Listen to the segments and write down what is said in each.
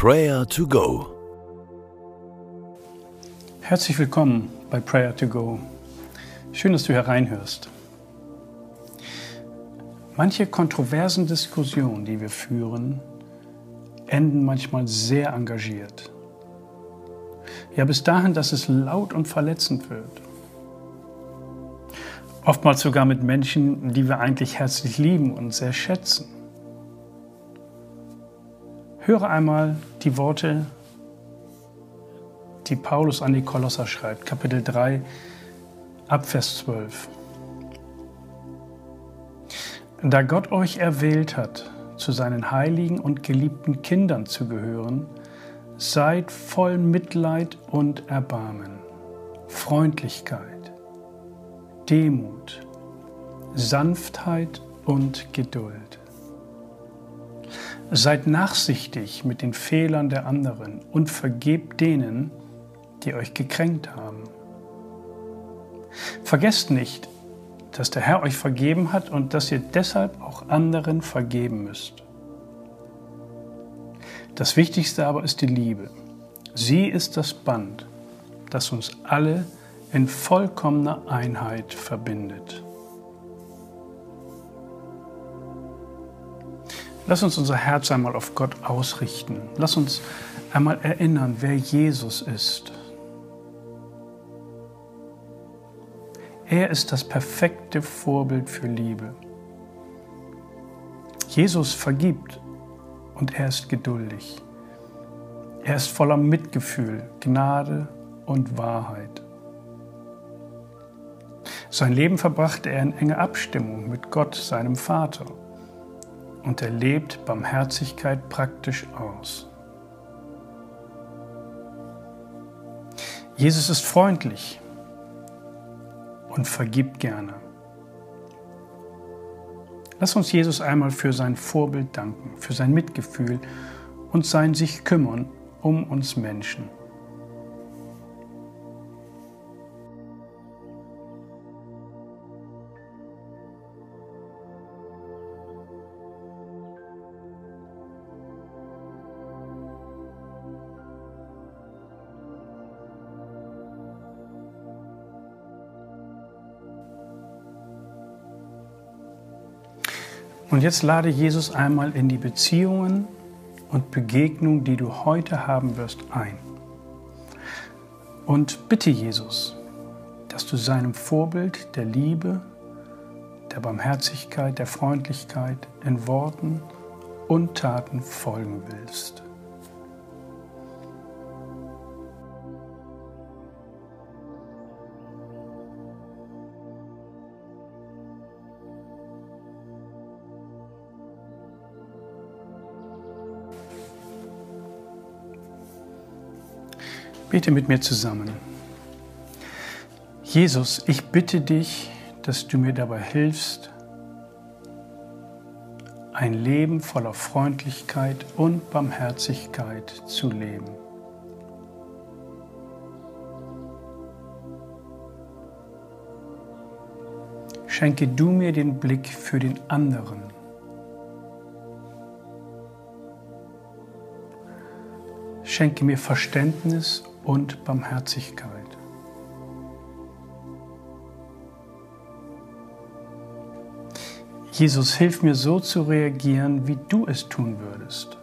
Prayer to Go. Herzlich willkommen bei Prayer to Go. Schön, dass du hereinhörst. Manche kontroversen Diskussionen, die wir führen, enden manchmal sehr engagiert. Ja, bis dahin, dass es laut und verletzend wird. Oftmals sogar mit Menschen, die wir eigentlich herzlich lieben und sehr schätzen. Höre einmal die Worte, die Paulus an die Kolosser schreibt, Kapitel 3, Abvers 12. Da Gott euch erwählt hat, zu seinen heiligen und geliebten Kindern zu gehören, seid voll Mitleid und Erbarmen, Freundlichkeit, Demut, Sanftheit und Geduld. Seid nachsichtig mit den Fehlern der anderen und vergebt denen, die euch gekränkt haben. Vergesst nicht, dass der Herr euch vergeben hat und dass ihr deshalb auch anderen vergeben müsst. Das Wichtigste aber ist die Liebe. Sie ist das Band, das uns alle in vollkommener Einheit verbindet. Lass uns unser Herz einmal auf Gott ausrichten. Lass uns einmal erinnern, wer Jesus ist. Er ist das perfekte Vorbild für Liebe. Jesus vergibt und er ist geduldig. Er ist voller Mitgefühl, Gnade und Wahrheit. Sein Leben verbrachte er in enger Abstimmung mit Gott, seinem Vater, und er lebt Barmherzigkeit praktisch aus. Jesus ist freundlich, und vergib gerne. Lass uns Jesus einmal für sein Vorbild danken, für sein Mitgefühl und sein sich kümmern um uns Menschen. Und jetzt lade Jesus einmal in die Beziehungen und Begegnungen, die du heute haben wirst, ein. Und bitte Jesus, dass du seinem Vorbild der Liebe, der Barmherzigkeit, der Freundlichkeit in Worten und Taten folgen willst. Bete mit mir zusammen. Jesus, ich bitte dich, dass du mir dabei hilfst, ein Leben voller Freundlichkeit und Barmherzigkeit zu leben. Schenke du mir den Blick für den anderen. Schenke mir Verständnis und Barmherzigkeit. Jesus, hilf mir so zu reagieren, wie du es tun würdest.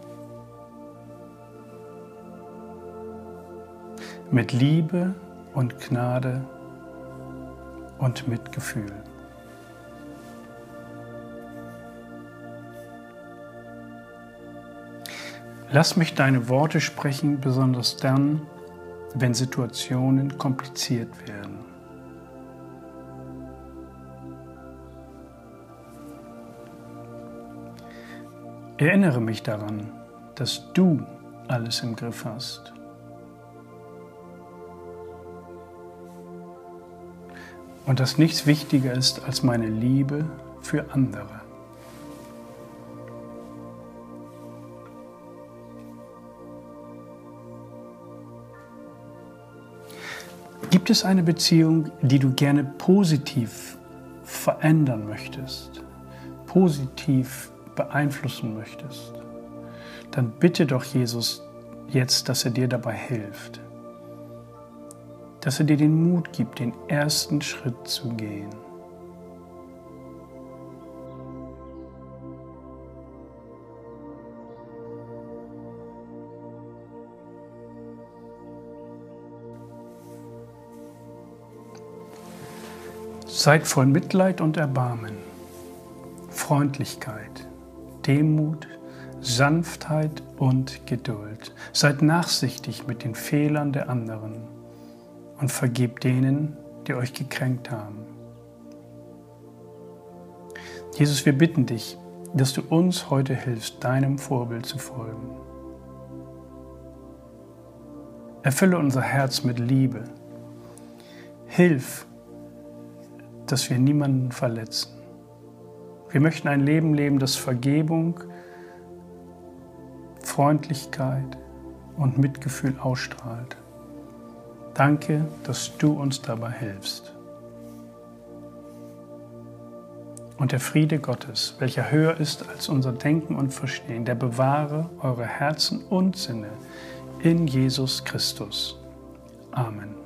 Mit Liebe und Gnade und Mitgefühl. Lass mich deine Worte sprechen, besonders dann, wenn Situationen kompliziert werden. Erinnere mich daran, dass du alles im Griff hast. Und dass nichts wichtiger ist als meine Liebe für andere. Gibt es eine Beziehung, die du gerne positiv verändern möchtest, positiv beeinflussen möchtest? Dann bitte doch Jesus, jetzt, dass er dir dabei hilft, dass er dir den Mut gibt, den ersten Schritt zu gehen. Seid voll Mitleid und Erbarmen, Freundlichkeit, Demut, Sanftheit und Geduld. Seid nachsichtig mit den Fehlern der anderen und vergebt denen, die euch gekränkt haben. Jesus, wir bitten dich, dass du uns heute hilfst, deinem Vorbild zu folgen. Erfülle unser Herz mit Liebe. Hilf, dass wir niemanden verletzen. Wir möchten ein Leben leben, das Vergebung, Freundlichkeit und Mitgefühl ausstrahlt. Danke, dass du uns dabei hilfst. Und der Friede Gottes, welcher höher ist als unser Denken und Verstehen, der bewahre eure Herzen und Sinne in Jesus Christus. Amen.